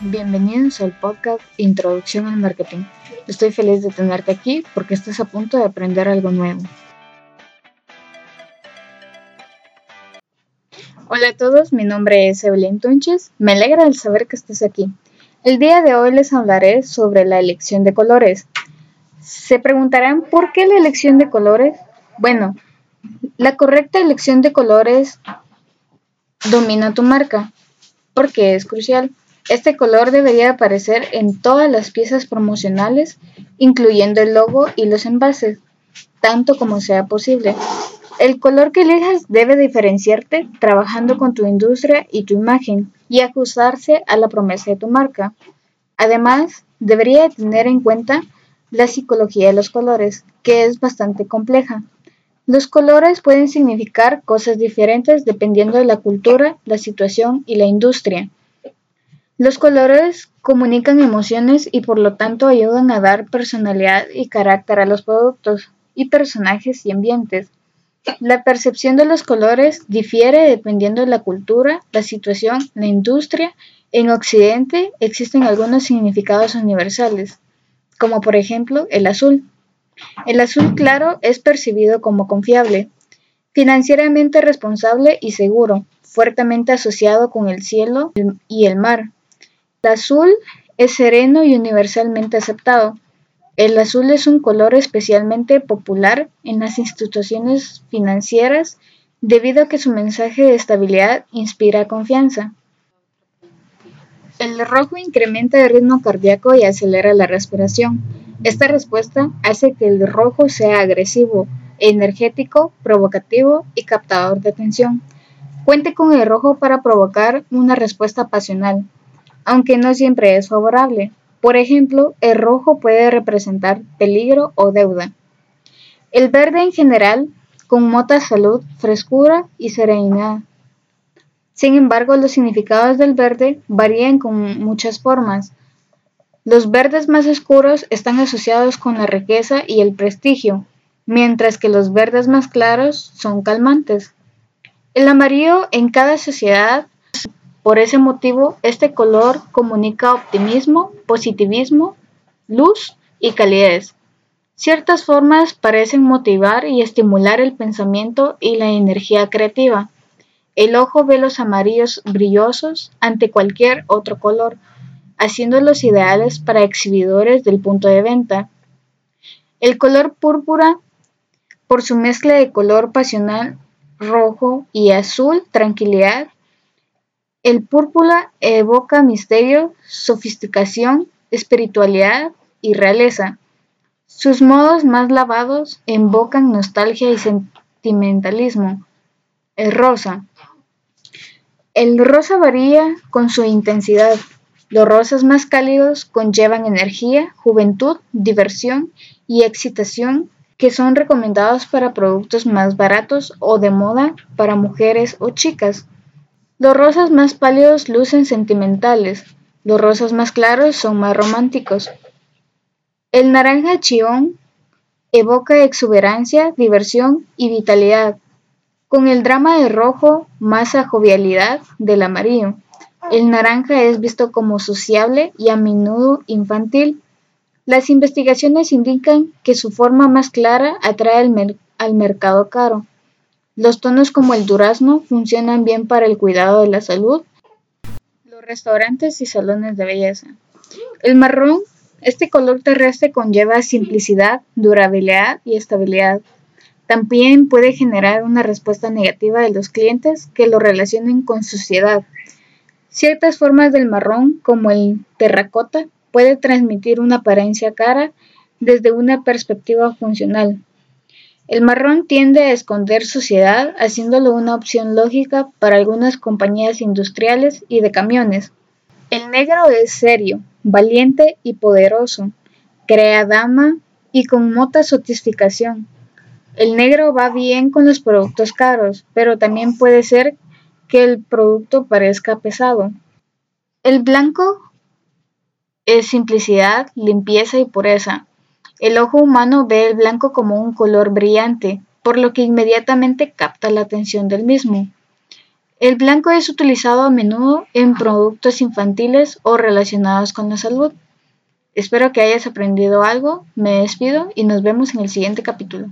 Bienvenidos al podcast Introducción al Marketing. Estoy feliz de tenerte aquí porque estás a punto de aprender algo nuevo. Hola a todos, mi nombre es Evelyn Tunches. Me alegra el saber que estés aquí. El día de hoy les hablaré sobre la elección de colores. Se preguntarán por qué la elección de colores. Bueno, la correcta elección de colores domina tu marca porque es crucial. Este color debería aparecer en todas las piezas promocionales, incluyendo el logo y los envases, tanto como sea posible. El color que elijas debe diferenciarte trabajando con tu industria y tu imagen y ajustarse a la promesa de tu marca. Además, debería tener en cuenta la psicología de los colores, que es bastante compleja. Los colores pueden significar cosas diferentes dependiendo de la cultura, la situación y la industria. Los colores comunican emociones y por lo tanto ayudan a dar personalidad y carácter a los productos y personajes y ambientes. La percepción de los colores difiere dependiendo de la cultura, la situación, la industria. En Occidente existen algunos significados universales, como por ejemplo el azul. El azul claro es percibido como confiable, financieramente responsable y seguro, fuertemente asociado con el cielo y el mar. Azul es sereno y universalmente aceptado. El azul es un color especialmente popular en las instituciones financieras debido a que su mensaje de estabilidad inspira confianza. El rojo incrementa el ritmo cardíaco y acelera la respiración. Esta respuesta hace que el rojo sea agresivo, energético, provocativo y captador de atención. Cuente con el rojo para provocar una respuesta pasional, aunque no siempre es favorable. Por ejemplo, el rojo puede representar peligro o deuda. El verde en general conmota salud, frescura y serenidad. Sin embargo, los significados del verde varían con muchas formas. Los verdes más oscuros están asociados con la riqueza y el prestigio, mientras que los verdes más claros son calmantes. El amarillo en cada sociedad, por ese motivo, este color comunica optimismo, positivismo, luz y calidez. Ciertas formas parecen motivar y estimular el pensamiento y la energía creativa. El ojo ve los amarillos brillosos ante cualquier otro color, haciéndolos ideales para exhibidores del punto de venta. El color púrpura, por su mezcla de color pasional rojo y azul, tranquilidad. El púrpura evoca misterio, sofisticación, espiritualidad y realeza. Sus modos más lavados invocan nostalgia y sentimentalismo. El rosa. El rosa varía con su intensidad, los rosas más cálidos conllevan energía, juventud, diversión y excitación que son recomendados para productos más baratos o de moda para mujeres o chicas. Los rosas más pálidos lucen sentimentales, los rosas más claros son más románticos. El naranja chión evoca exuberancia, diversión y vitalidad, con el drama de rojo más a jovialidad del amarillo. El naranja es visto como sociable y a menudo infantil. Las investigaciones indican que su forma más clara atrae al, mercado caro. Los tonos como el durazno funcionan bien para el cuidado de la salud, los restaurantes y salones de belleza. El marrón, este color terrestre conlleva simplicidad, durabilidad y estabilidad. También puede generar una respuesta negativa de los clientes que lo relacionen con suciedad, Ciertas formas del marrón, como el terracota, puede transmitir una apariencia cara desde una perspectiva funcional. El marrón tiende a esconder suciedad, haciéndolo una opción lógica para algunas compañías industriales y de camiones. El negro es serio, valiente y poderoso, crea dama y conmota satisfacción. El negro va bien con los productos caros, pero también puede ser que el producto parezca pesado. El blanco es simplicidad, limpieza y pureza. El ojo humano ve el blanco como un color brillante, por lo que inmediatamente capta la atención del mismo. El blanco es utilizado a menudo en productos infantiles o relacionados con la salud. Espero que hayas aprendido algo, me despido y nos vemos en el siguiente capítulo.